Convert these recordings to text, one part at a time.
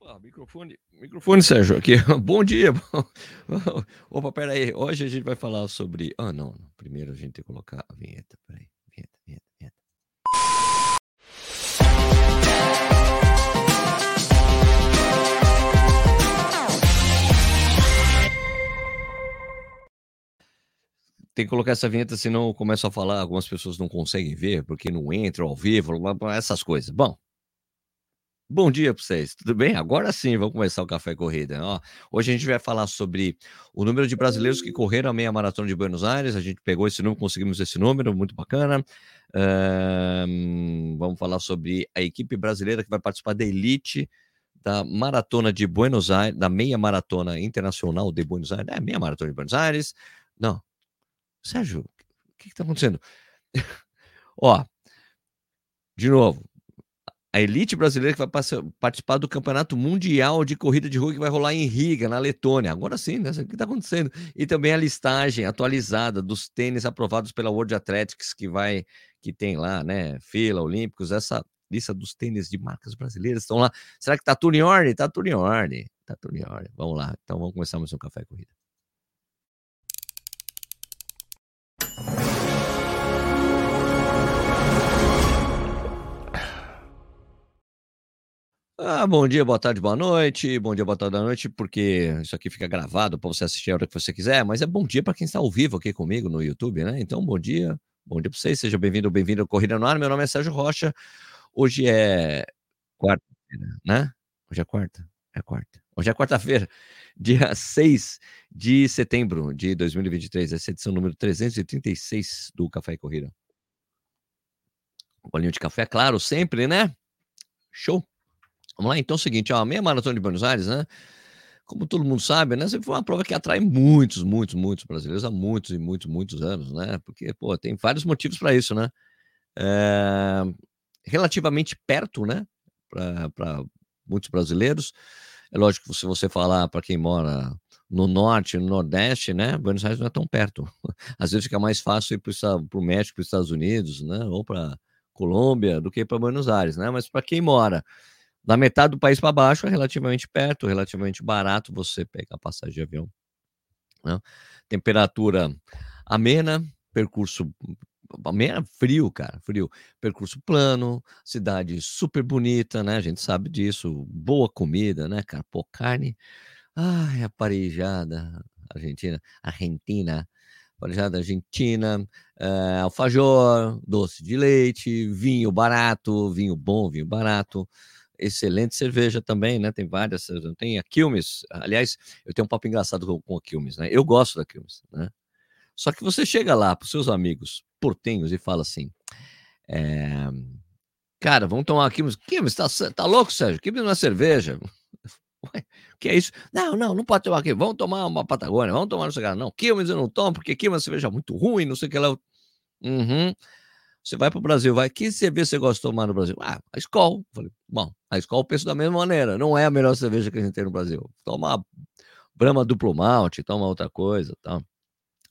Opa, microfone, microfone, Sérgio, aqui. Bom dia. Opa, peraí. Hoje a gente vai falar sobre. Ah, não. Primeiro a gente tem que colocar a vinheta. Peraí. Vinheta, vinheta, vinheta. Tem que colocar essa vinheta, senão eu começo a falar, algumas pessoas não conseguem ver, porque não entram ao vivo, essas coisas. Bom, Bom dia para vocês, tudo bem? Agora sim, vamos começar o Café Corrida. Ó, hoje a gente vai falar sobre o número de brasileiros que correram a meia maratona de Buenos Aires. A gente pegou esse número, conseguimos esse número, muito bacana. Um, vamos falar sobre a equipe brasileira que vai participar da elite da maratona de Buenos Aires, da meia maratona internacional de Buenos Aires. É, meia maratona de Buenos Aires. Não. Sérgio, o que está acontecendo? Ó, de novo, a elite brasileira que vai participar do Campeonato Mundial de Corrida de Rua que vai rolar em Riga, na Letônia. Agora sim, né? O que está acontecendo? E também a listagem atualizada dos tênis aprovados pela World Athletics, que vai, que tem lá, né? Fila, Olímpicos, essa lista dos tênis de marcas brasileiras estão lá. Será que tá tudo em ordem? Tá tudo em ordem. Tá tudo em ordem. Vamos lá. Então vamos começar mais um Café Corrida. Ah, bom dia, boa tarde, boa noite. Bom dia, boa tarde, boa noite, porque isso aqui fica gravado para você assistir a hora que você quiser, mas é bom dia para quem está ao vivo aqui comigo no YouTube, né? Então, bom dia, bom dia para vocês, seja bem-vindo, bem-vindo ao Corrida no Ar. Meu nome é Sérgio Rocha. Hoje é quarta-feira, né? Hoje é quarta? É quarta. Hoje é quarta-feira, dia 6 de setembro de 2023, essa é edição número 336 do Café e Corrida. Um bolinho de café, claro, sempre, né? Show! Vamos lá, então é o seguinte, ó, a meia maratona de Buenos Aires, né? Como todo mundo sabe, né? Sempre foi uma prova que atrai muitos, muitos, muitos brasileiros há muitos e muitos, muitos anos, né? Porque, pô, tem vários motivos para isso, né? É... Relativamente perto, né? Para muitos brasileiros. É lógico que se você falar para quem mora no norte, no nordeste, né? Buenos Aires não é tão perto. Às vezes fica mais fácil ir para o México, para os Estados Unidos, né? Ou para Colômbia do que para Buenos Aires, né? Mas para quem mora da metade do país para baixo é relativamente perto, relativamente barato você pegar passagem de avião. Né? Temperatura amena, percurso amena, frio, cara, frio. Percurso plano, cidade super bonita, né? A gente sabe disso. Boa comida, né, cara? Pô, carne. Ai, a parejada argentina, argentina, parejada argentina, uh, alfajor, doce de leite, vinho barato, vinho bom, vinho barato excelente cerveja também, né? Tem várias, tem a Quilmes. Aliás, eu tenho um papo engraçado com, a Quilmes, né? Eu gosto da Quilmes, né? Só que você chega lá para os seus amigos portenhos e fala assim: é, Cara, vamos tomar uma Quilmes. Quilmes, tá, tá louco, Sérgio? Quilmes não é cerveja. Ué, o que é isso? Não, não, não pode tomar aqui. Vamos tomar uma Patagônia, vamos tomar não sei o que. Não, Quilmes eu não tomo, porque Quilmes é uma cerveja muito ruim, não sei o que lá. Uhum. Você vai para o Brasil, vai. Que cerveja você gosta de tomar no Brasil? Ah, a Skol. Falei, bom, a Skol pensa da mesma maneira. Não é a melhor cerveja que a gente tem no Brasil. Toma Brahma duplo malte, toma outra coisa, tá?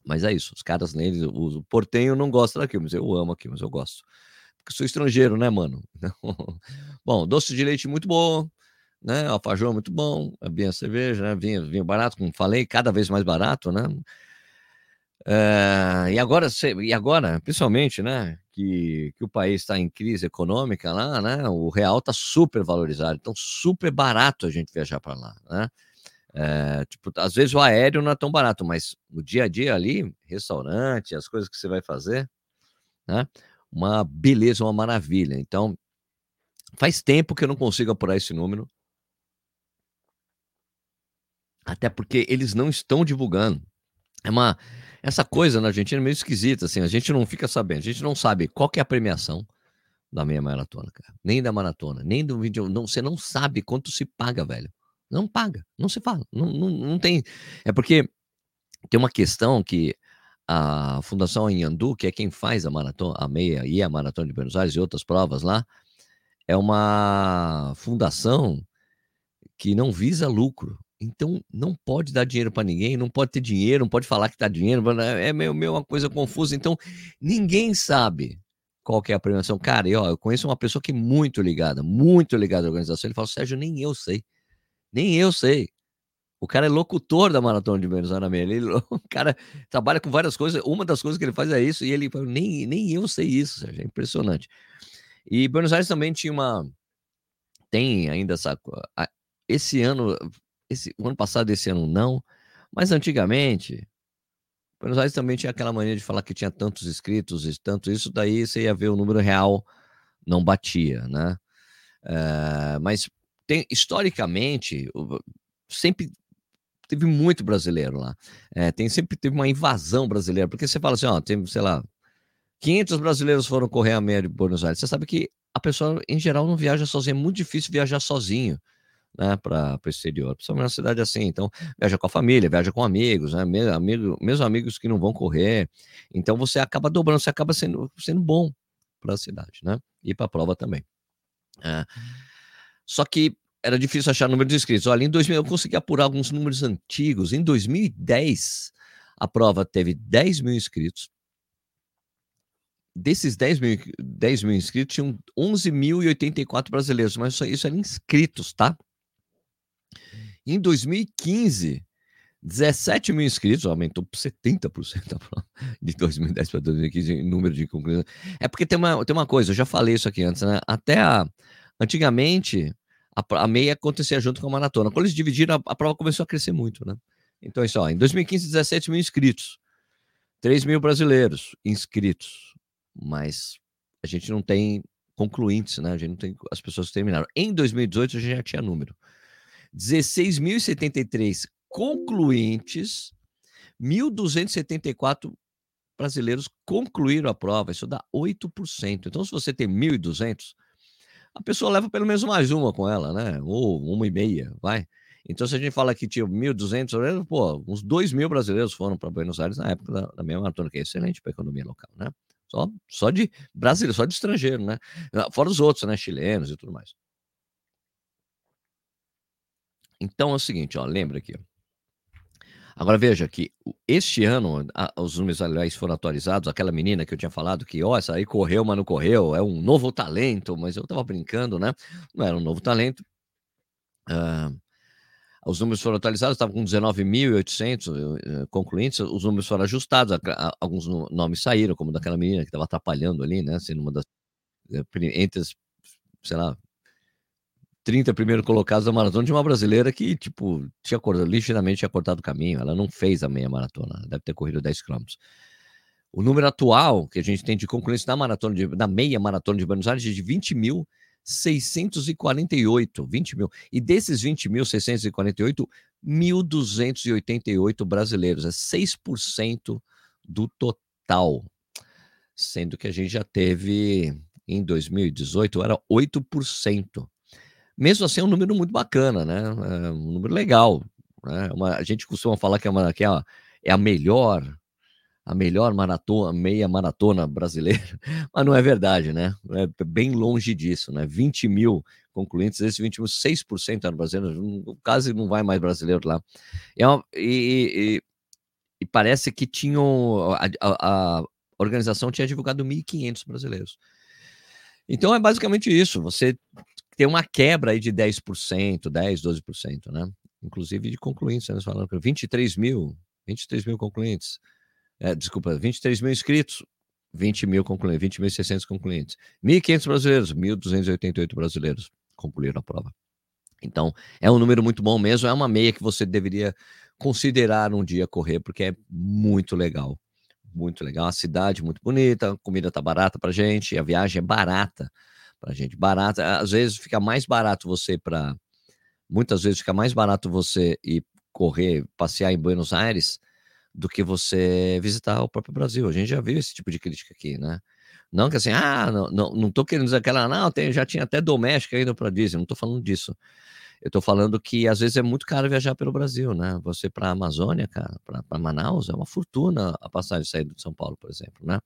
Mas é isso. Os caras neles, o portenho não gosta daquilo, mas eu amo aqui, mas eu gosto. Porque sou estrangeiro, né, mano? bom, doce de leite muito bom, né? Alfajor muito bom, é a cerveja, né? Vinho, vinho barato, como falei, cada vez mais barato, né? Uh, e agora, e agora, principalmente, né, que, que o país está em crise econômica lá, né, o real está super valorizado, então super barato a gente viajar para lá, né? Uh, tipo, às vezes o aéreo não é tão barato, mas o dia a dia ali, restaurante, as coisas que você vai fazer, né? Uma beleza, uma maravilha. Então, faz tempo que eu não consigo apurar esse número. Até porque eles não estão divulgando. É uma essa coisa na Argentina é meio esquisita, assim, a gente não fica sabendo, a gente não sabe qual que é a premiação da meia maratona, cara. Nem da maratona, nem do vídeo. Não, você não sabe quanto se paga, velho. Não paga, não se fala. Não, não, não tem. É porque tem uma questão que a Fundação Anhandu, que é quem faz a maratona, a meia e a maratona de Buenos Aires e outras provas lá, é uma fundação que não visa lucro. Então não pode dar dinheiro para ninguém, não pode ter dinheiro, não pode falar que dá dinheiro, é, é meio, meio uma coisa confusa. Então ninguém sabe qual que é a premiação. Cara, eu conheço uma pessoa que é muito ligada, muito ligada à organização. Ele fala, Sérgio, nem eu sei. Nem eu sei. O cara é locutor da Maratona de Buenos Aires. Ele, o cara trabalha com várias coisas. Uma das coisas que ele faz é isso. E ele nem, nem eu sei isso, Sérgio. É impressionante. E Buenos Aires também tinha uma. Tem ainda essa. Esse ano. Esse, o ano passado, esse ano não. Mas antigamente, Buenos Aires também tinha aquela mania de falar que tinha tantos inscritos e tanto isso, daí você ia ver o número real não batia, né? Uh, mas tem, historicamente, sempre teve muito brasileiro lá. É, tem sempre teve uma invasão brasileira, porque você fala assim, ó, tem, sei lá, 500 brasileiros foram correr a meia de Buenos Aires. Você sabe que a pessoa, em geral, não viaja sozinha. É muito difícil viajar sozinho né, para o exterior, principalmente uma cidade assim. Então, viaja com a família, viaja com amigos, né, amigo, mesmo amigos que não vão correr. Então, você acaba dobrando, você acaba sendo, sendo bom para a cidade, né? E para a prova também. É. Só que era difícil achar número de inscritos. Olha, em 2000 eu consegui apurar alguns números antigos. Em 2010, a prova teve 10 mil inscritos. Desses 10 mil, 10 mil inscritos, tinham 11.084 brasileiros, mas isso, isso eram inscritos, tá? Em 2015, 17 mil inscritos, aumentou por 70% de 2010 para 2015 em número de conclusões. É porque tem uma, tem uma coisa, eu já falei isso aqui antes, né? Até a, antigamente, a, a, meia acontecia junto com a maratona. Quando eles dividiram, a, a, prova começou a crescer muito, né? Então, isso, ó, em 2015, 17 mil inscritos, 3 mil brasileiros inscritos, mas a gente não tem concluintes, né? A gente não tem as pessoas que terminaram. Em 2018, a gente já tinha número. 16.073 concluintes, 1.274 brasileiros concluíram a prova. Isso dá 8%. Então, se você tem 1.200, a pessoa leva pelo menos mais uma com ela, né? Ou uma e meia, vai. Então, se a gente fala que tinha 1.200, pô, uns 2 mil brasileiros foram para Buenos Aires na época da, da minha maratona, que é excelente para a economia local, né? Só, só de brasileiro, só de estrangeiro, né? Fora os outros, né? Chilenos e tudo mais. Então é o seguinte, ó, lembra aqui. Agora veja que este ano a, os números aliás foram atualizados. Aquela menina que eu tinha falado que, ó, essa aí correu, mas não correu, é um novo talento, mas eu tava brincando, né? Não era um novo talento. Uh, os números foram atualizados, estavam com 19.800 uh, concluintes, os números foram ajustados, alguns nomes saíram, como daquela menina que estava atrapalhando ali, né? Sendo uma das. Eh, entre as, sei lá, 30 primeiros colocados da maratona de uma brasileira que, tipo, tinha cortado, ligeiramente tinha cortado o caminho. Ela não fez a meia maratona, deve ter corrido 10 quilômetros. O número atual que a gente tem de concluência na maratona, de, na meia maratona de Buenos Aires, é de 20 mil 648, 20 mil. E desses 20.648, 1.288 brasileiros, é 6% do total. Sendo que a gente já teve, em 2018, era 8%. Mesmo assim, é um número muito bacana, né? É um número legal. Né? Uma, a gente costuma falar que, é, uma, que é, a, é a melhor a melhor maratona, meia maratona brasileira, mas não é verdade, né? É bem longe disso, né? 20 mil concluintes, esses 20 mil, 6% eram brasileiros, quase não vai mais brasileiro lá. É uma, e, e, e, parece que tinham, a, a, a organização tinha divulgado 1.500 brasileiros. Então é basicamente isso, você tem uma quebra aí de 10%, 10%, 12%, né? Inclusive de concluintes, falando que 23 mil, 23 mil concluintes, é, desculpa, 23 mil inscritos, 20 mil concluintes, 20.600 concluintes, 1.500 brasileiros, 1.288 brasileiros concluíram a prova. Então, é um número muito bom mesmo, é uma meia que você deveria considerar um dia correr, porque é muito legal, muito legal, a cidade muito bonita, a comida tá barata pra gente, a viagem é barata, para gente. Barata, às vezes fica mais barato você para. Muitas vezes fica mais barato você ir correr, passear em Buenos Aires do que você visitar o próprio Brasil. A gente já viu esse tipo de crítica aqui, né? Não que assim, ah, não, não, não tô querendo dizer aquela, não, tem, já tinha até doméstica indo para Disney, não tô falando disso. Eu tô falando que às vezes é muito caro viajar pelo Brasil, né? Você para a Amazônia, cara, para Manaus, é uma fortuna a passagem saída de São Paulo, por exemplo, né?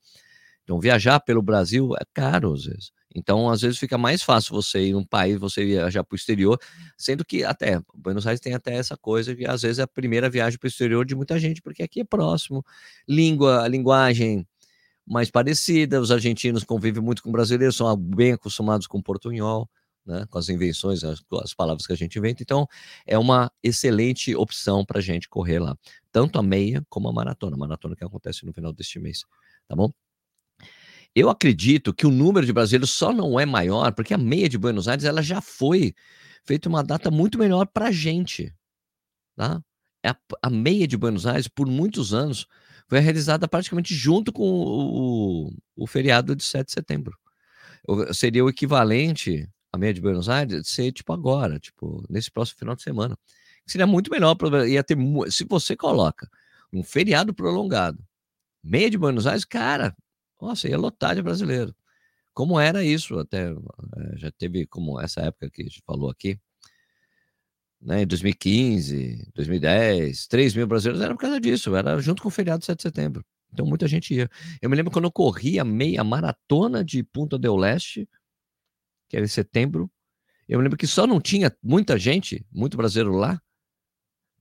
Então, viajar pelo Brasil é caro às vezes. Então, às vezes fica mais fácil você ir num país, você viajar para o exterior, sendo que até Buenos Aires tem até essa coisa que às vezes é a primeira viagem para o exterior de muita gente, porque aqui é próximo. Língua, a linguagem, mais parecida. Os argentinos convivem muito com brasileiros, são bem acostumados com portunhol, né, com as invenções, as, as, palavras que a gente inventa. Então, é uma excelente opção para a gente correr lá, tanto a meia como a maratona, a maratona que acontece no final deste mês, tá bom? Eu acredito que o número de brasileiros só não é maior porque a meia de Buenos Aires ela já foi feita uma data muito melhor para a gente, tá? É a, a meia de Buenos Aires, por muitos anos, foi realizada praticamente junto com o, o, o feriado de 7 de setembro. seria o equivalente a meia de Buenos Aires ser tipo agora, tipo nesse próximo final de semana. Seria muito melhor, ia ter, se você coloca um feriado prolongado, meia de Buenos Aires, cara, nossa, ia lotar de brasileiro. Como era isso até, eh, já teve como essa época que a gente falou aqui, né, em 2015, 2010, 3 mil brasileiros, era por causa disso, era junto com o feriado de 7 de setembro. Então muita gente ia. Eu me lembro quando eu corri a meia maratona de Punta del Leste, que era em setembro, eu me lembro que só não tinha muita gente, muito brasileiro lá,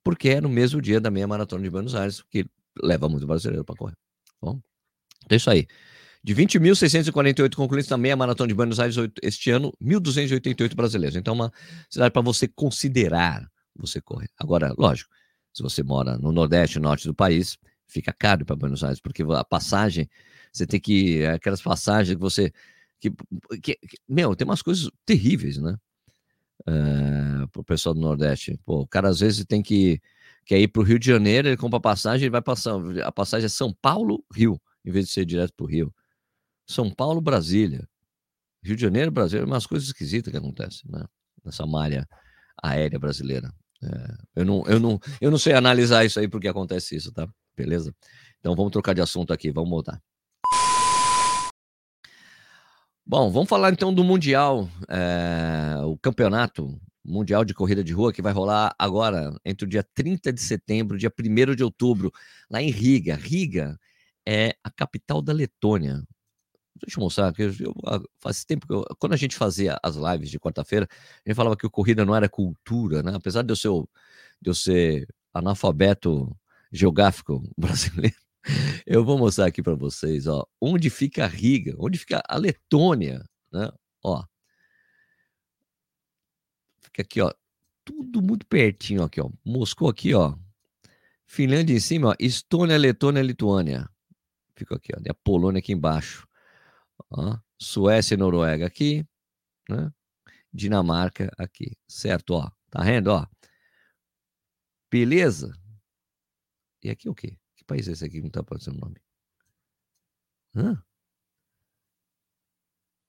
porque era no mesmo dia da meia maratona de Buenos Aires, que leva muito brasileiro para correr. Bom, então é isso aí. De 20.648 concluintes na meia maratona de Buenos Aires este ano, 1.288 brasileiros. Então, uma cidade para você considerar você correr. Agora, lógico, se você mora no Nordeste, Norte do país, fica caro para Buenos Aires, porque a passagem, você tem que. Aquelas passagens que você. Que, que, que meu, tem umas coisas terríveis, né? Uh, pro pessoal do Nordeste. Pô, o cara às vezes tem que quer ir para o Rio de Janeiro, ele compra passagem, ele vai passar. A passagem é São Paulo, Rio, em vez de ser direto para o Rio. São Paulo, Brasília. Rio de Janeiro, Brasília, umas coisas esquisitas que acontecem, né? Nessa malha aérea brasileira. É, eu, não, eu, não, eu não sei analisar isso aí porque acontece isso, tá? Beleza? Então vamos trocar de assunto aqui, vamos voltar. Bom, vamos falar então do Mundial, é, o campeonato mundial de corrida de rua que vai rolar agora entre o dia 30 de setembro e dia 1 de outubro, lá em Riga. Riga é a capital da Letônia. Deixa eu mostrar, que eu, ah, faz tempo que eu, quando a gente fazia as lives de quarta-feira, a gente falava que o corrida não era cultura, né? Apesar de eu ser, de eu ser analfabeto geográfico brasileiro, eu vou mostrar aqui para vocês, ó, onde fica a Riga, onde fica a Letônia, né? Ó. Fica aqui, ó, tudo muito pertinho aqui, ó. Moscou aqui, ó. Finlândia em cima, ó. Estônia, Letônia, Lituânia. Fica aqui, ó. A Polônia aqui embaixo. Ó, Suécia e Noruega aqui, né? Dinamarca aqui, certo? Ó, tá vendo? Ó, beleza? E aqui o quê? Que país é esse aqui não tá aparecendo o nome? Hã?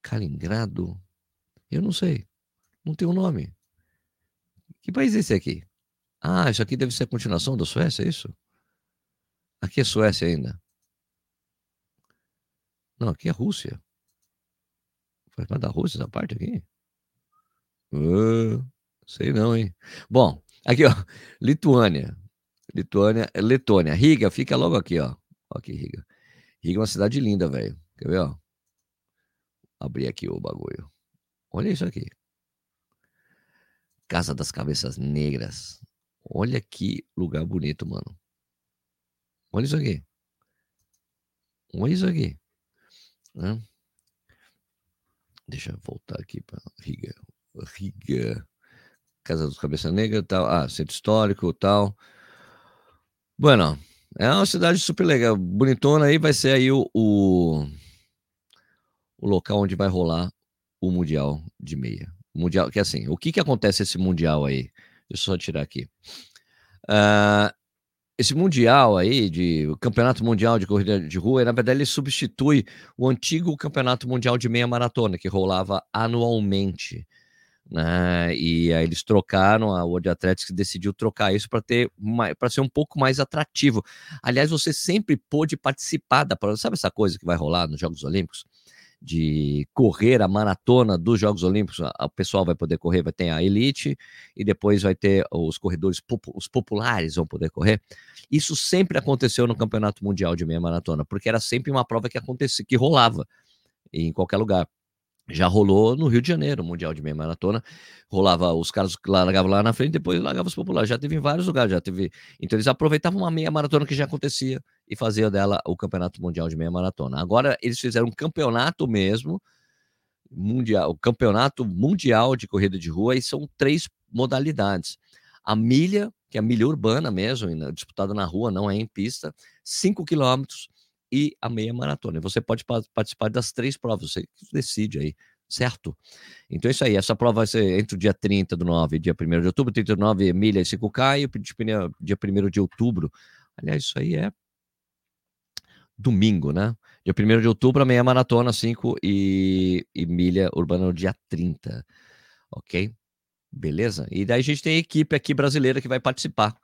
Kaliningrado? Eu não sei. Não tem o um nome. Que país é esse aqui? Ah, isso aqui deve ser a continuação da Suécia, é isso? Aqui é Suécia ainda. Não, aqui é Rússia. Faz parte da Rússia essa parte aqui? Uh, sei não, hein? Bom, aqui, ó. Lituânia. Lituânia, Letônia. Riga fica logo aqui, ó. aqui, Riga. Riga é uma cidade linda, velho. Quer ver, ó? Abrir aqui o bagulho. Olha isso aqui. Casa das Cabeças Negras. Olha que lugar bonito, mano. Olha isso aqui. Olha isso aqui. Né? Deixa eu voltar aqui para Riga. Riga. Casa dos Cabeça Negra, tal. Ah, centro histórico, tal. Bueno, é uma cidade super legal, bonitona. Aí vai ser aí o, o, o local onde vai rolar o Mundial de Meia. Mundial, que assim, o que que acontece esse Mundial aí? Deixa eu só tirar aqui. Uh, esse mundial aí, de o campeonato mundial de corrida de rua, na verdade ele substitui o antigo campeonato mundial de meia maratona que rolava anualmente, né? E aí eles trocaram a World Athletics decidiu trocar isso para ter para ser um pouco mais atrativo. Aliás, você sempre pôde participar da, sabe essa coisa que vai rolar nos Jogos Olímpicos? De correr a maratona dos Jogos Olímpicos, o pessoal vai poder correr, vai ter a elite e depois vai ter os corredores, os populares vão poder correr. Isso sempre aconteceu no Campeonato Mundial de Meia Maratona, porque era sempre uma prova que acontecia, que rolava em qualquer lugar. Já rolou no Rio de Janeiro, o Mundial de Meia Maratona. Rolava, os caras largavam lá na frente, depois largavam os populares. Já teve em vários lugares, já teve. Então eles aproveitavam uma meia maratona que já acontecia e fazia dela o campeonato mundial de meia maratona. Agora eles fizeram um campeonato mesmo, mundial, o campeonato mundial de corrida de rua, e são três modalidades. A milha, que é a milha urbana mesmo, disputada na rua, não é em pista, 5 quilômetros, e a meia maratona. E você pode participar das três provas, você decide aí, certo? Então é isso aí, essa prova vai ser entre o dia 30 do 9 e dia 1 de outubro, 39 milha e 5K, e o dia 1 de outubro. Aliás, isso aí é domingo, né? Dia 1 de outubro, meia maratona, 5 e, e milha urbana no dia 30. Ok? Beleza? E daí a gente tem a equipe aqui brasileira que vai participar.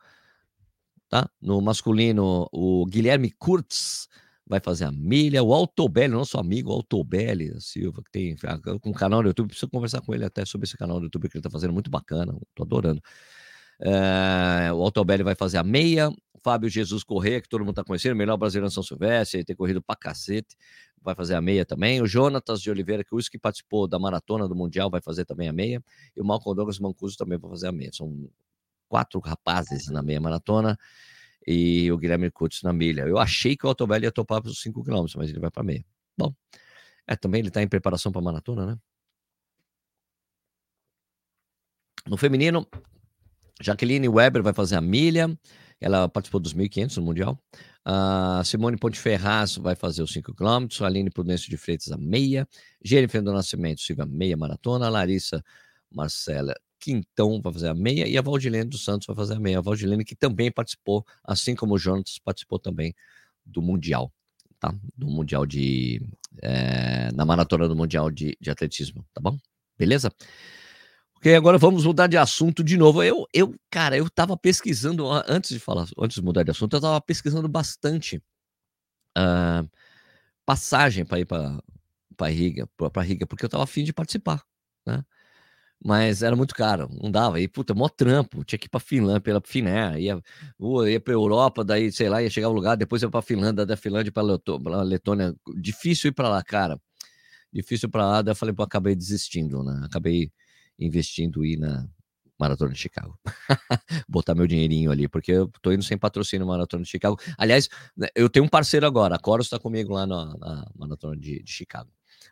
Tá? No masculino, o Guilherme Kurtz vai fazer a milha. O Altobelli, nosso amigo Altobelli Silva, que tem um canal no YouTube, preciso conversar com ele até sobre esse canal no YouTube que ele está fazendo muito bacana, tô adorando. É, o Altobelli vai fazer a meia. Fábio Jesus Corrêa, que todo mundo está conhecendo, melhor brasileiro São Silvestre, ter corrido pra cacete, vai fazer a meia também. O Jonatas de Oliveira, que o que participou da maratona do Mundial, vai fazer também a meia. E o Malcolm Douglas Mancuso também vai fazer a meia. São quatro rapazes na meia maratona e o Guilherme Curtis na milha. Eu achei que o Altobelli ia topar para os 5 km, mas ele vai para meia. Bom, é, também ele está em preparação para maratona, né? No feminino, Jaqueline Weber vai fazer a milha. Ela participou dos 1.500 no Mundial. A Simone Ponteferraz vai fazer os 5 km. Aline Prudêncio de Freitas a meia. Jennifer do Nascimento, Silva, meia maratona. Larissa Marcela Quintão vai fazer a meia e a Valdilene dos Santos vai fazer a meia. A Valdilene que também participou, assim como o Jonas, participou também do Mundial, tá? Do Mundial de. É, na maratona do Mundial de, de Atletismo, tá bom? Beleza? Agora vamos mudar de assunto de novo. Eu, eu, cara, eu tava pesquisando, antes de falar, antes de mudar de assunto, eu tava pesquisando bastante uh, passagem para ir para Riga, para Riga, porque eu tava afim de participar, né? mas era muito caro, não dava. E, puta, mó trampo, tinha que ir pra Finlândia, pela Finé, ia, ia pra Europa, daí, sei lá, ia chegar um lugar, depois ia pra Finlândia, da Finlândia pra, Leto, pra Letônia. Difícil ir pra lá, cara. Difícil pra lá, daí eu falei, pô, acabei desistindo, né? Acabei investindo ir na Maratona de Chicago. Botar meu dinheirinho ali, porque eu tô indo sem patrocínio na Maratona de Chicago. Aliás, né, eu tenho um parceiro agora, a Coros tá comigo lá na, na Maratona de, de Chicago.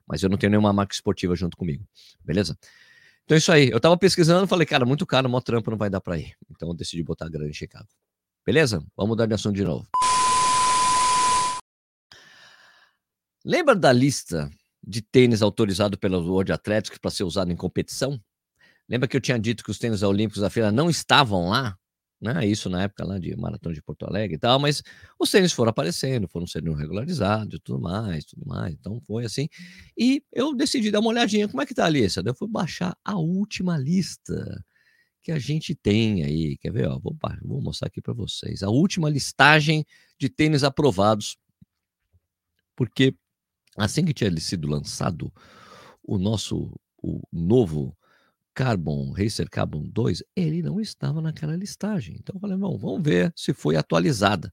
Mas eu não tenho nenhuma marca esportiva junto comigo, beleza? Então é isso aí. Eu tava pesquisando, falei, cara, muito caro, mó trampo, não vai dar para ir. Então eu decidi botar a grana em Chicago. Beleza? Vamos mudar de assunto de novo. Lembra da lista de tênis autorizado pela World Athletics para ser usado em competição? Lembra que eu tinha dito que os tênis olímpicos da feira não estavam lá? né? Isso na época lá de maratona de Porto Alegre e tal, mas os tênis foram aparecendo, foram sendo regularizados e tudo mais, tudo mais. Então foi assim. E eu decidi dar uma olhadinha, como é que tá a lista? Eu fui baixar a última lista que a gente tem aí. Quer ver? Ó, vou, vou mostrar aqui para vocês. A última listagem de tênis aprovados. Porque assim que tinha sido lançado o nosso o novo Carbon, Racer Carbon 2, ele não estava naquela listagem. Então eu falei, bom, vamos ver se foi atualizada.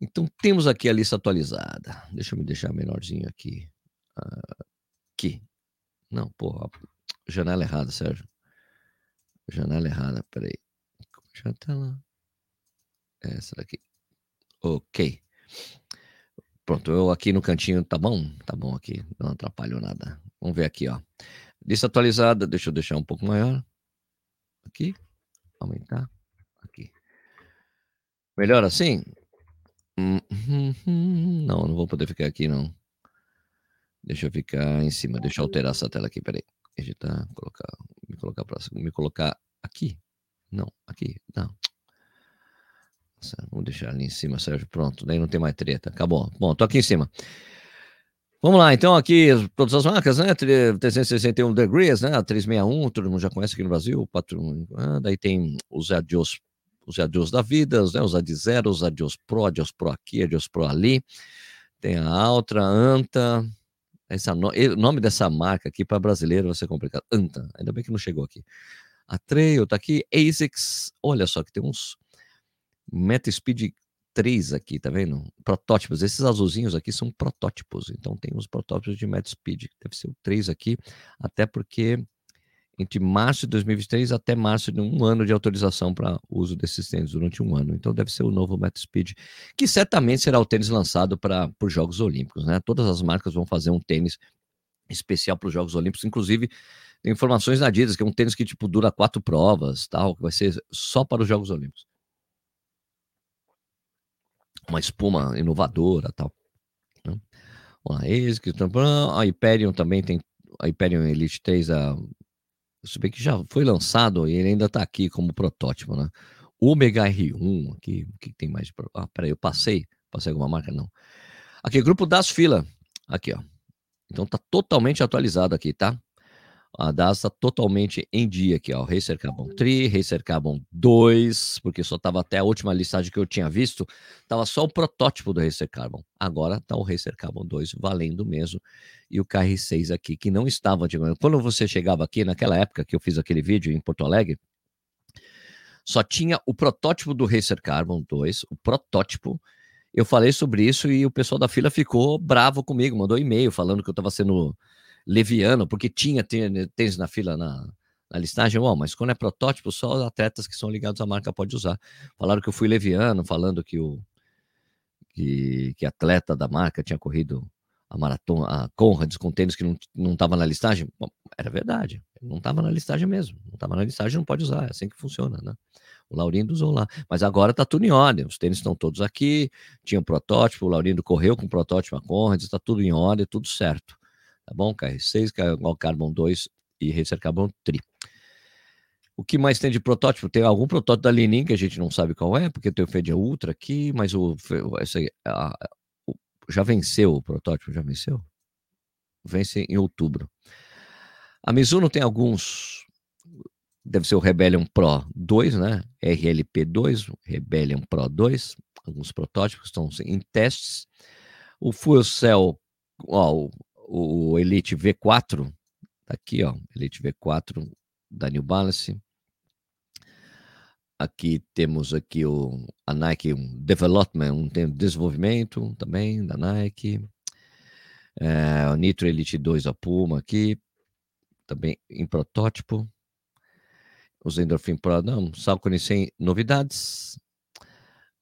Então temos aqui a lista atualizada. Deixa eu me deixar menorzinho aqui. Aqui. Não, porra, janela errada, Sérgio. Janela errada, peraí. Já tá lá. Essa daqui. Ok. Pronto, eu aqui no cantinho, tá bom? Tá bom aqui, não atrapalhou nada. Vamos ver aqui, ó. Lista atualizada, deixa eu deixar um pouco maior. Aqui, aumentar. Aqui. Melhor assim? Hum, não, não vou poder ficar aqui, não. Deixa eu ficar em cima, deixa eu alterar essa tela aqui, peraí. Editar, colocar, me colocar para me colocar aqui. Não, aqui, não. Vamos deixar ali em cima, Sérgio. Pronto, daí não tem mais treta. Acabou. Bom, tô aqui em cima. Vamos lá, então aqui todas as marcas, né? 361 Degrees, né? A 361, todo mundo já conhece aqui no Brasil. Patro... Ah, daí tem os Adios, os Adios da vida, né? os Adi Zero, os Adios Pro, Adios Pro aqui, Adios Pro ali. Tem a Altra, Anta. Essa no... O nome dessa marca aqui para brasileiro vai ser complicado. Anta, ainda bem que não chegou aqui. A Trail tá aqui, ASICS, olha só que tem uns Meta Speed três aqui, tá vendo? Protótipos. Esses azulzinhos aqui são protótipos. Então tem os protótipos de Mad Speed. Deve ser o três aqui, até porque entre março de 2023 até março de um ano de autorização para uso desses tênis durante um ano. Então deve ser o novo Meta Speed, que certamente será o tênis lançado para os Jogos Olímpicos, né? Todas as marcas vão fazer um tênis especial para os Jogos Olímpicos, inclusive tem informações na Adidas que é um tênis que tipo dura quatro provas, tal, que vai ser só para os Jogos Olímpicos. Uma espuma inovadora, tal. Né? A Hyperion também tem a Hyperion Elite 3, a se bem que já foi lançado e ele ainda está aqui como protótipo, né? Omega R1, aqui, o que tem mais? Ah, peraí, eu passei. Passei alguma marca? Não. Aqui, grupo das fila. Aqui, ó. Então tá totalmente atualizado aqui, tá? A DAS está totalmente em dia aqui, ó. Racer Carbon 3, Racer Carbon 2, porque só tava até a última listagem que eu tinha visto, tava só o protótipo do Racer Carbon. Agora tá o Racer Carbon 2 valendo mesmo. E o KR6 aqui, que não estava antigamente. Quando você chegava aqui, naquela época que eu fiz aquele vídeo em Porto Alegre, só tinha o protótipo do Racer Carbon 2, o protótipo. Eu falei sobre isso e o pessoal da fila ficou bravo comigo, mandou e-mail falando que eu estava sendo leviano, porque tinha tênis na fila na, na listagem, oh, mas quando é protótipo, só os atletas que são ligados à marca pode usar. Falaram que eu fui leviano, falando que o que, que atleta da marca tinha corrido a maratona, a Conrads com tênis que não estava na listagem. Bom, era verdade, não estava na listagem mesmo. Não estava na listagem, não pode usar, é assim que funciona, né? O Laurindo usou lá. Mas agora está tudo em ordem. Os tênis estão todos aqui. Tinha um protótipo, o Laurindo correu com o protótipo a Conrads, está tudo em ordem, tudo certo tá bom? KR6, Carbon 2 e Racer Carbon Tri. O que mais tem de protótipo? Tem algum protótipo da Lenin que a gente não sabe qual é, porque tem o Fed Ultra aqui, mas o, esse, a, o, já venceu o protótipo, já venceu? Vence em outubro. A Mizuno tem alguns, deve ser o Rebellion Pro 2, né? RLP 2, Rebellion Pro 2, alguns protótipos estão em testes. O Fuel Cell, ó, o Elite V4, tá aqui, ó, Elite V4 da New Balance. Aqui temos aqui o, a Nike um Development, um desenvolvimento também da Nike. É, o Nitro Elite 2 a Puma aqui, também em protótipo. Os Endorphin Pro, não, Salcone sem novidades.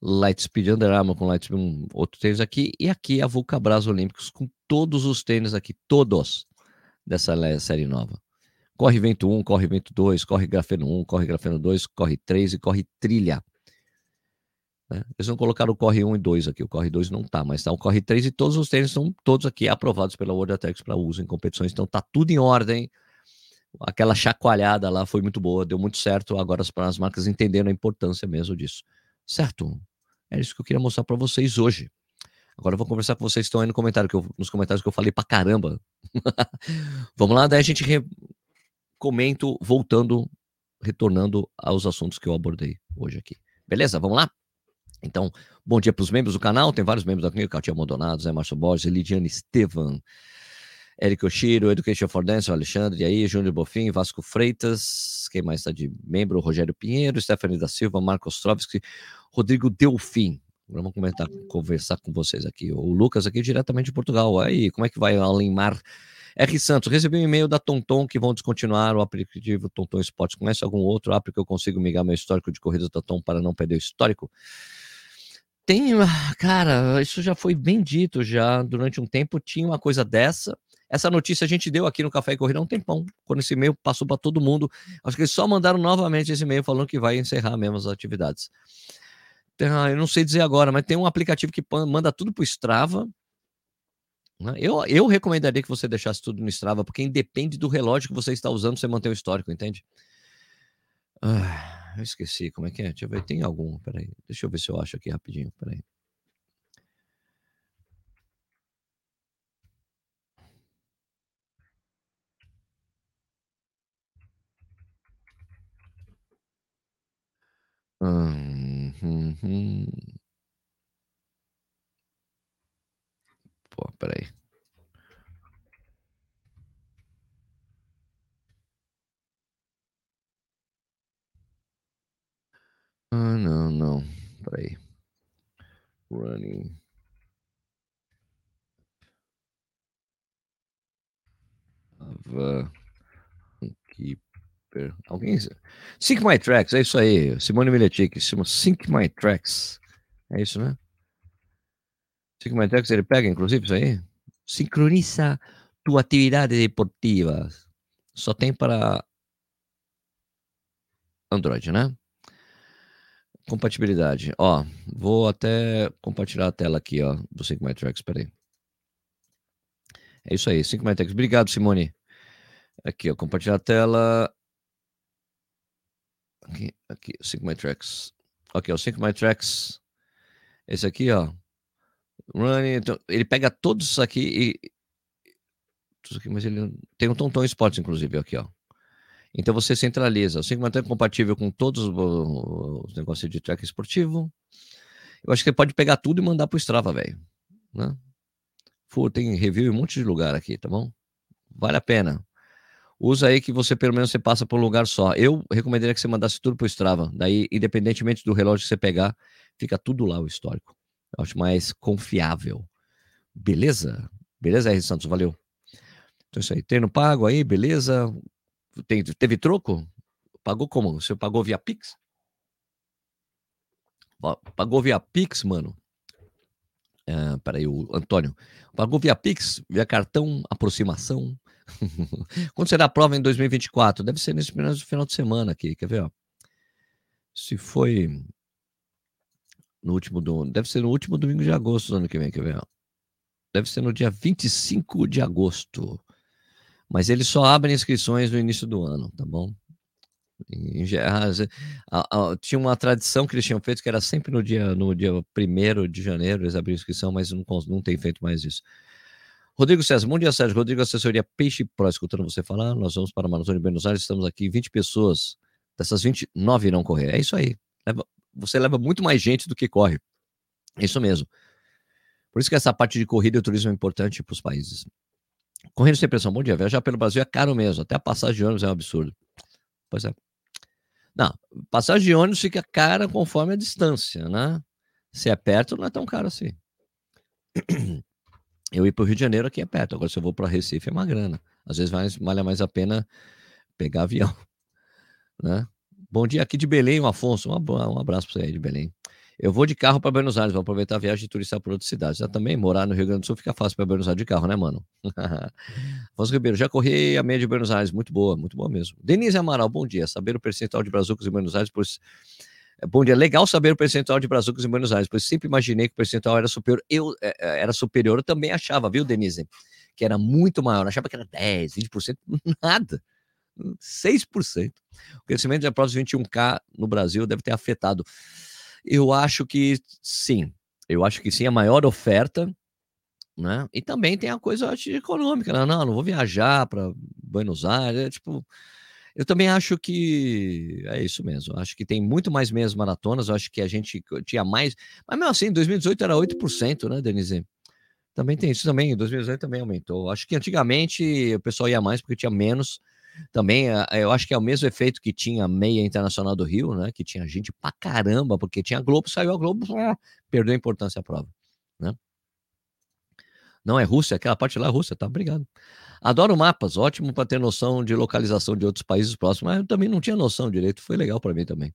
Lightspeed Under Armour com Lightspeed, um outro tênis aqui. E aqui a Vulcabras Olímpicos com todos os tênis aqui, todos dessa série nova. Corre Vento 1, Corre Vento 2, Corre Grafeno 1, Corre Grafeno 2, Corre 3 e Corre Trilha. Né? Eles não colocaram o Corre 1 e 2 aqui, o Corre 2 não tá, mas tá o Corre 3 e todos os tênis são todos aqui aprovados pela World Athletics para uso em competições, então tá tudo em ordem. Aquela chacoalhada lá foi muito boa, deu muito certo. Agora as, as marcas entenderam a importância mesmo disso. Certo? É isso que eu queria mostrar para vocês hoje. Agora eu vou conversar com vocês que estão aí no comentário, que eu, nos comentários que eu falei pra caramba. Vamos lá, daí a gente re... comento, voltando, retornando aos assuntos que eu abordei hoje aqui. Beleza? Vamos lá? Então, bom dia para os membros do canal. Tem vários membros aqui: Catia Mondonados, Zé Márcio Borges, Lidiane Estevan, Érico Oshiro, Education for Dance, Alexandre, aí, Júnior Bofim, Vasco Freitas, quem mais está de membro? Rogério Pinheiro, Stephanie da Silva, Marcos Trovski, Rodrigo Delfim. Vamos comentar, conversar com vocês aqui. O Lucas aqui diretamente de Portugal. Aí, como é que vai Alemar? R. Santos, recebi um e-mail da Tonton que vão descontinuar o aplicativo Tonton Esportes. Conhece algum outro app que eu consigo migrar meu histórico de corridas da Tom para não perder o histórico? Tem, cara, isso já foi bem dito já durante um tempo. Tinha uma coisa dessa. Essa notícia a gente deu aqui no Café e Corrida há um tempão, quando esse e-mail passou para todo mundo. Acho que eles só mandaram novamente esse e-mail falando que vai encerrar mesmo as atividades. Ah, eu não sei dizer agora, mas tem um aplicativo que manda tudo para o Strava. Né? Eu, eu recomendaria que você deixasse tudo no Strava, porque independe do relógio que você está usando, você manter o histórico, entende? Ah, eu esqueci como é que é. Deixa eu ver, tem algum. Peraí, deixa eu ver se eu acho aqui rapidinho. Peraí. Uhum. Pô, peraí. Ah, não, não. Peraí. Running. Ava. Aqui. Alguém. Sync My Tracks, é isso aí. Simone Miletic, chama Sync My Tracks. É isso, né? Sync My Tracks, ele pega, inclusive, isso aí. Sincroniza tua atividade deportiva. Só tem para Android, né? Compatibilidade. Ó, vou até compartilhar a tela aqui, ó, do Sync My Tracks, peraí. É isso aí, Sync My Tracks. Obrigado, Simone. Aqui, ó, compartilhar a tela. Aqui, aqui, Sync My Tracks. Ok, o Sync My Tracks. Esse aqui, ó. Running, então, ele pega todos isso aqui e. Tudo aqui, mas ele tem um Tonton Sports, inclusive, aqui, ó. Então você centraliza. O Sync My Tracks é compatível com todos os negócios de track esportivo. Eu acho que ele pode pegar tudo e mandar pro Strava, velho. Né? tem review em um monte de lugar aqui, tá bom? Vale a pena usa aí que você pelo menos você passa por um lugar só. Eu recomendaria que você mandasse tudo para o Strava. Daí, independentemente do relógio que você pegar, fica tudo lá o histórico. Eu acho mais confiável. Beleza? Beleza, R. Santos? Valeu. Então, isso aí. Treino pago aí, beleza. Tem, teve troco? Pagou como? Você pagou via Pix? Pagou via Pix, mano? É, peraí, o Antônio. Pagou via Pix, via cartão, aproximação, Quando será a prova em 2024? Deve ser nesse final de semana aqui, quer ver? Ó? Se foi no último do, deve ser no último domingo de agosto do ano que vem, quer ver? Ó? Deve ser no dia 25 de agosto. Mas eles só abrem inscrições no início do ano, tá bom? tinha uma tradição que eles tinham feito que era sempre no dia no dia 1 de janeiro eles abriam inscrição, mas não, não tem feito mais isso. Rodrigo César, bom dia, Sérgio. Rodrigo, assessoria Peixe Pro, escutando você falar. Nós vamos para a Maratona de Buenos Aires, estamos aqui, 20 pessoas. Dessas 29 irão correr. É isso aí. Leva, você leva muito mais gente do que corre. É isso mesmo. Por isso que essa parte de corrida e turismo é importante para os países. Correndo sem pressão, bom dia. Viajar pelo Brasil é caro mesmo. Até a passagem de ônibus é um absurdo. Pois é. Não, passagem de ônibus fica cara conforme a distância, né? Se é perto, não é tão caro assim. Eu ir para o Rio de Janeiro aqui é perto. Agora, se eu vou para Recife, é uma grana. Às vezes vale, vale mais a pena pegar avião. Né? Bom dia aqui de Belém, o Afonso. Um, abraço para você aí de Belém. Eu vou de carro para Buenos Aires, vou aproveitar a viagem de turista para outras cidades. Já também morar no Rio Grande do Sul fica fácil para Buenos Aires de carro, né, mano? Afonso Ribeiro, já corri a meia de Buenos Aires, muito boa, muito boa mesmo. Denise Amaral, bom dia. Saber o percentual de brazucas em Buenos Aires, pois bom dia. Legal saber o percentual de brazucas em Buenos Aires, pois sempre imaginei que o percentual era superior. Eu é, é, era superior, eu também achava, viu, Denise? Que era muito maior. Eu achava que era 10, 20%, nada. 6%. O crescimento de provas 21K no Brasil deve ter afetado. Eu acho que sim. Eu acho que sim, a maior oferta, né? E também tem a coisa econômica, né? Não, não vou viajar para Buenos Aires, é, tipo, eu também acho que é isso mesmo. Acho que tem muito mais meias maratonas. Acho que a gente tinha mais. Mas mesmo assim, em 2018 era 8%, né, Denise? Também tem isso também. Em 2018 também aumentou. Acho que antigamente o pessoal ia mais porque tinha menos. Também, eh, eu acho que é o mesmo efeito que tinha a meia internacional do Rio, né? Que tinha gente pra caramba, porque tinha Globo, saiu a Globo, perdeu a importância a prova, né? Não é Rússia, aquela parte lá é Rússia, tá? Obrigado. Adoro mapas, ótimo para ter noção de localização de outros países próximos, mas eu também não tinha noção direito, foi legal para mim também.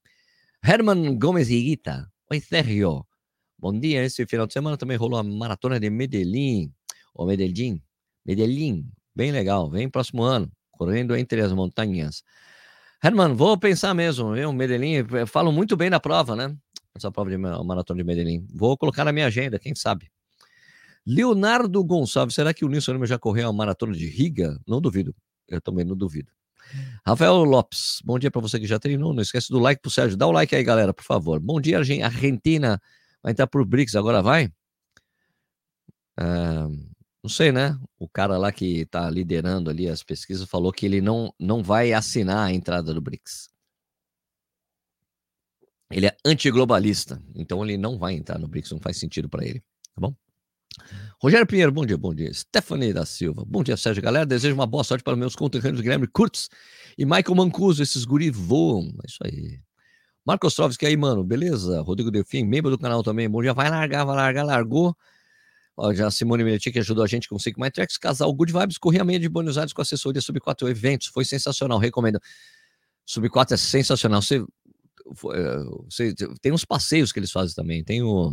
Herman Gomes Iguita, oi Sérgio, bom dia. Esse final de semana também rolou a maratona de Medellín, ou Medellín, Medellín, bem legal, vem próximo ano, correndo entre as montanhas. Herman, vou pensar mesmo, viu? Medellín, falam muito bem da prova, né? Essa prova de maratona de Medellín. Vou colocar na minha agenda, quem sabe. Leonardo Gonçalves, será que o Nilson Lima já correu a maratona de Riga? Não duvido. Eu também não duvido. Rafael Lopes, bom dia para você que já treinou. Não esquece do like pro Sérgio. Dá o like aí, galera, por favor. Bom dia, Argentina. Vai entrar pro BRICS, agora vai? Ah, não sei, né? O cara lá que está liderando ali as pesquisas falou que ele não, não vai assinar a entrada do BRICS. Ele é antiglobalista, então ele não vai entrar no BRICS, não faz sentido para ele, tá bom? Rogério Pinheiro, bom dia, bom dia. Stephanie da Silva, bom dia, Sérgio. Galera, desejo uma boa sorte para meus conterrâneos Guilherme Kurtz e Michael Mancuso. Esses guri voam. É isso aí. Marcos Trovski aí, mano, beleza? Rodrigo Delfim, membro do canal também. Bom dia, vai largar, vai largar, largou. Ó, já a Simone Miletti que ajudou a gente com o My Tracks. Casal Good Vibes, corri a meia de Buenos Aires com assessoria sobre quatro eventos. Foi sensacional, recomendo. Sub 4 é sensacional. Você, é, você, tem uns passeios que eles fazem também. Tem o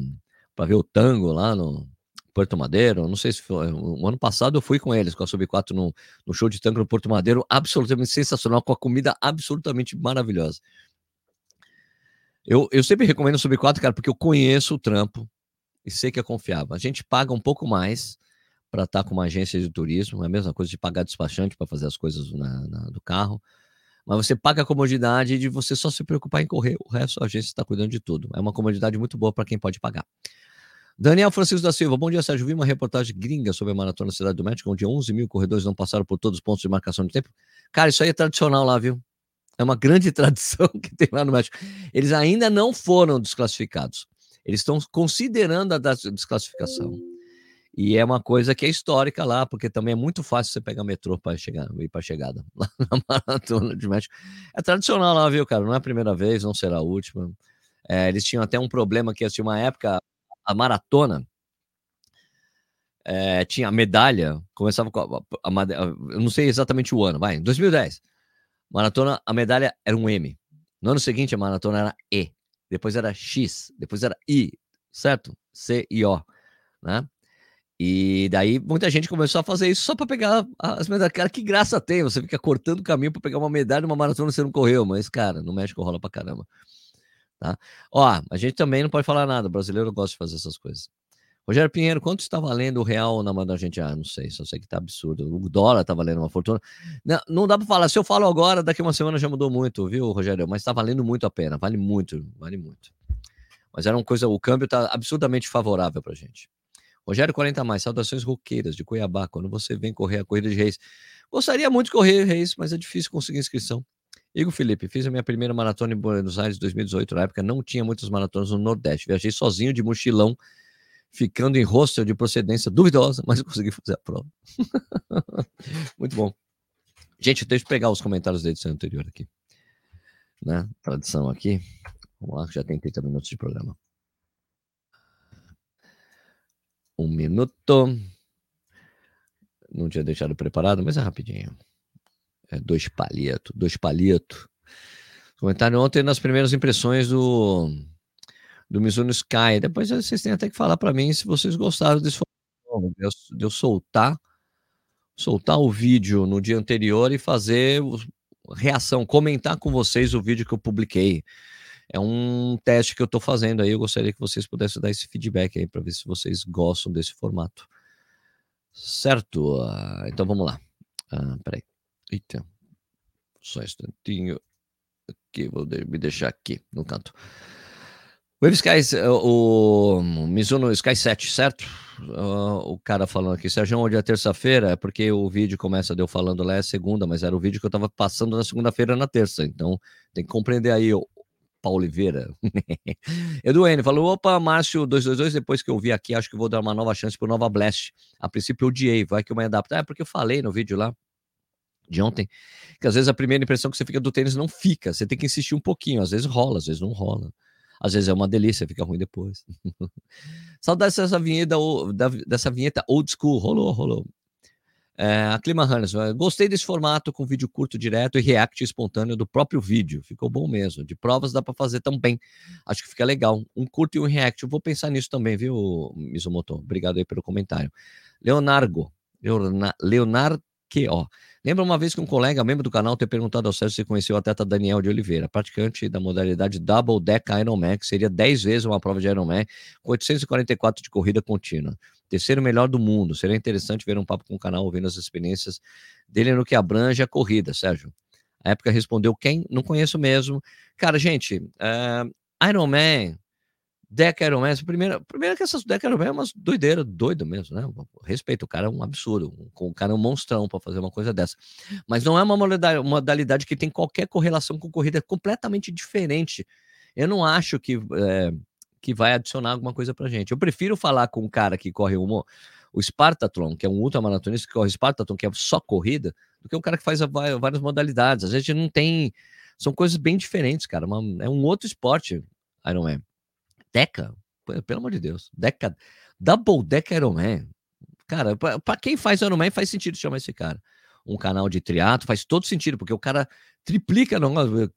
para ver o tango lá no Porto Madeiro. Não sei se foi. O ano passado eu fui com eles, com a Sub 4 no, no show de tango no Porto Madeiro. Absolutamente sensacional, com a comida absolutamente maravilhosa. Eu, eu sempre recomendo o Sub 4, cara, porque eu conheço o trampo e sei que é confiável. A gente paga um pouco mais para estar tá com uma agência de turismo, é a mesma coisa de pagar despachante para fazer as coisas na, na, do carro. Mas você paga a comodidade de você só se preocupar em correr, o resto a agência está cuidando de tudo. É uma comodidade muito boa para quem pode pagar. Daniel Francisco da Silva, bom dia, Sérgio. Vi uma reportagem gringa sobre a maratona Cidade do México, onde 11 mil corredores não passaram por todos os pontos de marcação de tempo. Cara, isso aí é tradicional lá, viu? É uma grande tradição que tem lá no México. Eles ainda não foram desclassificados. Eles estão considerando a desclassificação. E é uma coisa que é histórica lá, porque também é muito fácil você pegar metrô para chegar, ir para chegada lá na maratona de México. É tradicional lá, viu, cara? Não é a primeira vez, não será a última. É, eles tinham até um problema que, assim, uma época, a maratona é, tinha medalha, começava com a, a, a, eu não sei exatamente o ano, vai, em 2010. Maratona, a medalha era um M. No ano seguinte, a maratona era E. Depois era X. Depois era I, certo? C e O, né? E daí muita gente começou a fazer isso só para pegar as medalhas. Cara, que graça tem? Você fica cortando o caminho para pegar uma medalha numa maratona você não correu, mas, cara, no México rola pra caramba. Tá? Ó, a gente também não pode falar nada. O brasileiro gosta de fazer essas coisas. Rogério Pinheiro, quanto está valendo o real na mão da gente? Ah, não sei, só sei que tá absurdo. O dólar tá valendo uma fortuna. Não, não dá para falar. Se eu falo agora, daqui uma semana já mudou muito, viu, Rogério? Mas tá valendo muito a pena. Vale muito, vale muito. Mas era uma coisa, o câmbio tá absurdamente favorável pra gente. Rogério 40 mais, saudações roqueiras de Cuiabá, quando você vem correr a corrida de Reis. Gostaria muito de correr Reis, mas é difícil conseguir inscrição. Igor Felipe, fiz a minha primeira maratona em Buenos Aires 2018. Na época não tinha muitas maratonas no Nordeste. Viajei sozinho de mochilão, ficando em hostel de procedência duvidosa, mas consegui fazer a prova. muito bom. Gente, deixa eu pegar os comentários da edição anterior aqui. Né? Tradição aqui. Vamos lá, já tem 30 minutos de programa. Um minuto. Não tinha deixado preparado, mas é rapidinho. É dois palhetos, dois palhetos. Comentário ontem nas primeiras impressões do, do Mizuno Sky. Depois vocês têm até que falar para mim se vocês gostaram desse de eu, soltar soltar o vídeo no dia anterior e fazer reação, comentar com vocês o vídeo que eu publiquei é um teste que eu estou fazendo aí. Eu gostaria que vocês pudessem dar esse feedback aí para ver se vocês gostam desse formato. Certo? Uh, então vamos lá. Uh, peraí. Eita. Só um instantinho. Aqui, vou me deixar aqui no canto. Wave Sky, o, o Mizuno Sky 7, certo? Uh, o cara falando aqui, Sérgio, hoje é terça-feira, é porque o vídeo começa de eu falando lá é segunda, mas era o vídeo que eu tava passando na segunda-feira na terça, então tem que compreender aí Paulo Oliveira. Eduene falou: opa, Márcio 222, depois que eu vi aqui, acho que vou dar uma nova chance pro Nova Blast. A princípio eu odiei, vai que eu me adapto. É porque eu falei no vídeo lá de ontem que às vezes a primeira impressão que você fica do tênis não fica, você tem que insistir um pouquinho, às vezes rola, às vezes não rola. Às vezes é uma delícia, fica ruim depois. Saudades dessa vinheta, dessa vinheta old school, rolou, rolou. É, a Clima Hannes, gostei desse formato com vídeo curto direto e react espontâneo do próprio vídeo. Ficou bom mesmo. De provas dá para fazer também. Acho que fica legal. Um curto e um react. Eu vou pensar nisso também, viu, Mizumoto? Obrigado aí pelo comentário. Leonardo, Leonardo ó. Lembra uma vez que um colega, membro do canal, ter perguntado ao Sérgio se conheceu o atleta Daniel de Oliveira, praticante da modalidade Double Deck Ironman, que seria 10 vezes uma prova de Ironman, com 844 de corrida contínua terceiro melhor do mundo. Seria interessante ver um papo com o canal ouvindo as experiências dele no que abrange a corrida, Sérgio. A época respondeu quem? Não conheço mesmo. Cara, gente, uh, Iron Man, Deck Iron Man, primeiro, primeiro que essas Deck Iron Man é umas doideiras, doido mesmo, né? Respeito, o cara é um absurdo, o cara é um monstrão para fazer uma coisa dessa. Mas não é uma modalidade, que tem qualquer correlação com corrida, é completamente diferente. Eu não acho que é, que vai adicionar alguma coisa pra gente. Eu prefiro falar com um cara que corre uma, o Spartathlon, que é um ultramaratonista que corre Spartathlon, que é só corrida, do que o cara que faz várias modalidades. A gente não tem. São coisas bem diferentes, cara. Uma, é um outro esporte, Ironman. Deca, pelo amor de Deus. Deca, Double Deca Ironman. Cara, para quem faz Ironman faz sentido chamar esse cara. um canal de triatlo, faz todo sentido, porque o cara triplica, não,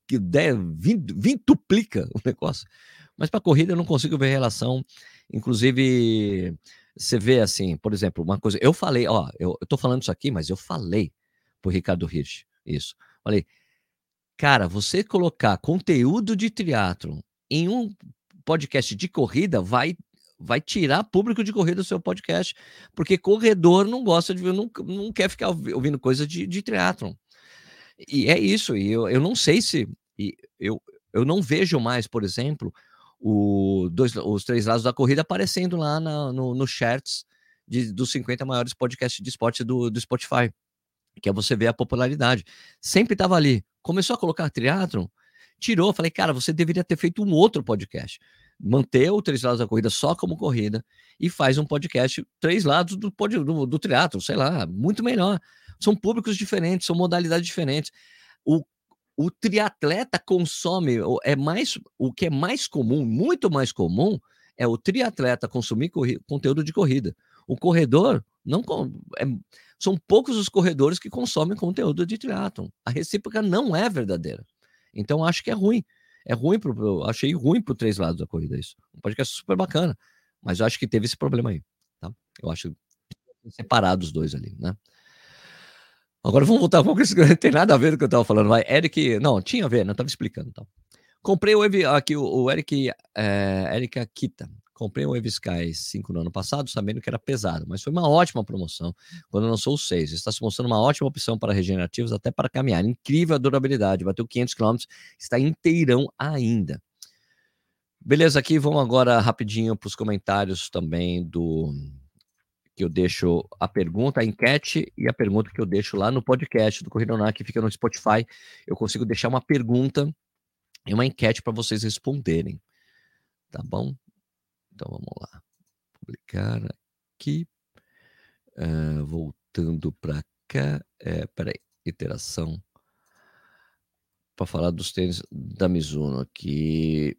que vintuplica o negócio. Mas para corrida eu não consigo ver relação. Inclusive, você vê assim, por exemplo, uma coisa. Eu falei, ó, eu, eu tô falando isso aqui, mas eu falei pro Ricardo Hirsch isso. Falei, cara, você colocar conteúdo de triatlo em um podcast de corrida vai vai tirar público de corrida do seu podcast, porque corredor não gosta de não, não quer ficar ouvindo coisa de, de triatlon. E é isso, e eu, eu não sei se eu, eu não vejo mais, por exemplo, o dois, os três lados da corrida aparecendo lá na, no, no charts dos 50 maiores podcasts de esporte do, do Spotify, que é você ver a popularidade. Sempre estava ali. Começou a colocar triatlon, tirou. Falei, cara, você deveria ter feito um outro podcast. Manter o Três Lados da Corrida só como corrida e faz um podcast Três Lados do, do, do triatlo, sei lá, muito melhor. São públicos diferentes, são modalidades diferentes. O, o triatleta consome, é mais o que é mais comum, muito mais comum, é o triatleta consumir conteúdo de corrida. O corredor não é, são poucos os corredores que consomem conteúdo de triatlon. A recíproca não é verdadeira. Então acho que é ruim. É ruim pro, eu achei ruim para três lados da corrida isso. Um podcast super bacana, mas eu acho que teve esse problema aí, tá? Eu acho separados os dois ali, né? Agora vamos voltar, vamos, não tem nada a ver com o que eu estava falando, vai. Eric, não, tinha a ver, não estava explicando. Comprei o aqui o, o Eric, é, Eric Akita. Comprei um Sky 5 no ano passado, sabendo que era pesado, mas foi uma ótima promoção quando lançou o 6. Está se mostrando uma ótima opção para regenerativos, até para caminhar. Incrível a durabilidade, bateu 500 km, está inteirão ainda. Beleza, aqui vamos agora rapidinho para os comentários também do que eu deixo a pergunta, a enquete e a pergunta que eu deixo lá no podcast do Corrida Onar, que fica no Spotify. Eu consigo deixar uma pergunta e uma enquete para vocês responderem. Tá bom? Então vamos lá. Publicar aqui. Uh, voltando para cá. É, peraí, iteração. Para falar dos tênis da Mizuno aqui.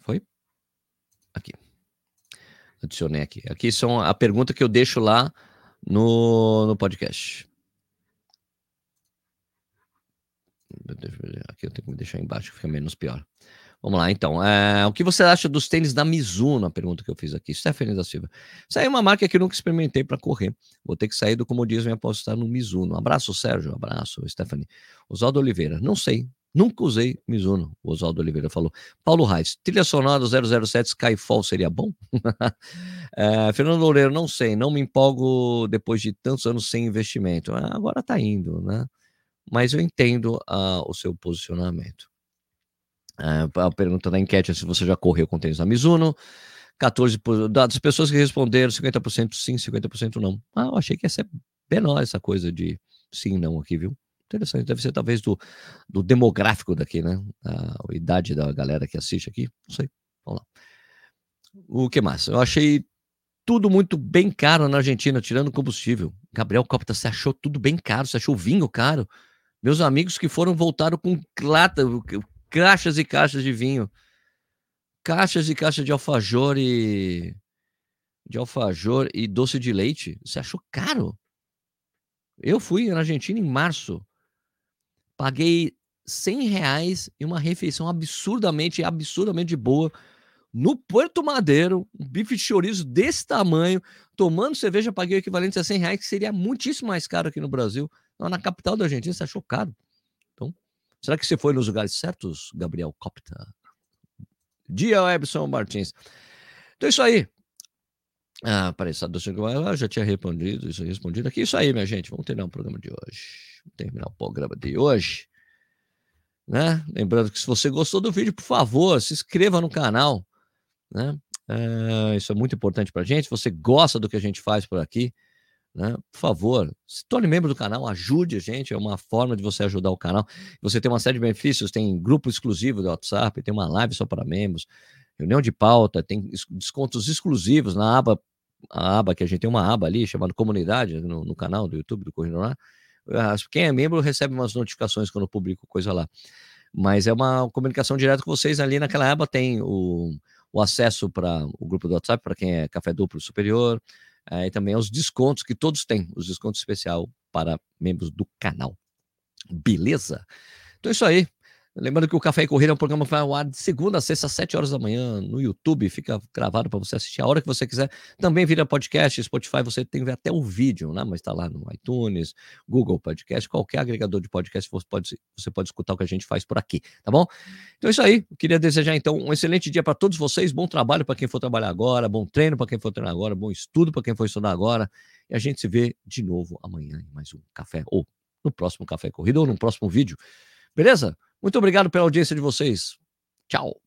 Foi? Aqui. Adicionei aqui. Aqui são a pergunta que eu deixo lá no, no podcast. Aqui eu tenho que me deixar embaixo, fica menos pior. Vamos lá, então. É, o que você acha dos tênis da Mizuno? A pergunta que eu fiz aqui. Stephanie da Silva. Isso aí é uma marca que eu nunca experimentei para correr. Vou ter que sair do comodismo e apostar no Mizuno. Abraço, Sérgio. Abraço, Stephanie. Oswaldo Oliveira. Não sei. Nunca usei Mizuno. O Oswaldo Oliveira falou. Paulo Reis. Trilha sonora 007 Skyfall seria bom? é, Fernando Loureiro. Não sei. Não me empolgo depois de tantos anos sem investimento. Ah, agora tá indo, né? Mas eu entendo uh, o seu posicionamento. Uh, a pergunta da enquete é se você já correu com tênis da Mizuno. 14 das pessoas que responderam, 50% sim, 50% não. Ah, eu achei que ia ser menor essa coisa de sim não aqui, viu? Interessante, deve ser talvez do, do demográfico daqui, né? A, a idade da galera que assiste aqui, não sei. Vamos lá. O que mais? Eu achei tudo muito bem caro na Argentina, tirando combustível. Gabriel Copta, você achou tudo bem caro? Você achou vinho caro? Meus amigos que foram voltaram com lata, caixas e caixas de vinho, caixas e caixas de alfajor e de alfajor e doce de leite. Você achou caro? Eu fui na Argentina em março, paguei 100 reais em uma refeição absurdamente, absurdamente boa no Porto Madeiro, um bife de chorizo desse tamanho, tomando cerveja, paguei o equivalente a 100 reais, que seria muitíssimo mais caro aqui no Brasil. Na capital da Argentina, você achou caro. Será que você foi nos lugares certos, Gabriel Copta? Dia Ebson Martins. Então, isso aí. Ah, parece que já tinha respondido, isso respondido aqui. Isso aí, minha gente. Vamos terminar o programa de hoje. Vamos terminar o programa de hoje. Né? Lembrando que se você gostou do vídeo, por favor, se inscreva no canal. Né? É, isso é muito importante para gente. Se você gosta do que a gente faz por aqui, né? Por favor, se torne membro do canal, ajude a gente, é uma forma de você ajudar o canal. Você tem uma série de benefícios, tem grupo exclusivo do WhatsApp, tem uma live só para membros, reunião de pauta, tem descontos exclusivos na aba, a aba que a gente tem uma aba ali chamada comunidade no, no canal do YouTube do Corrida lá. Quem é membro recebe umas notificações quando eu publico coisa lá. Mas é uma comunicação direta com vocês ali naquela aba tem o, o acesso para o grupo do WhatsApp para quem é café duplo superior, e também aos descontos que todos têm, os descontos especial para membros do canal. Beleza? Então é isso aí. Lembrando que o Café e Corrida é um programa que vai ao ar de segunda a sexta, às 7 horas da manhã, no YouTube. Fica gravado para você assistir a hora que você quiser. Também vira podcast, Spotify, você tem até o vídeo, né? Mas está lá no iTunes, Google Podcast, qualquer agregador de podcast, você pode, você pode escutar o que a gente faz por aqui, tá bom? Então é isso aí. Eu queria desejar, então, um excelente dia para todos vocês. Bom trabalho para quem for trabalhar agora, bom treino para quem for treinar agora, bom estudo para quem for estudar agora. E a gente se vê de novo amanhã em mais um café, ou no próximo Café Corrida, ou no próximo vídeo. Beleza? Muito obrigado pela audiência de vocês. Tchau.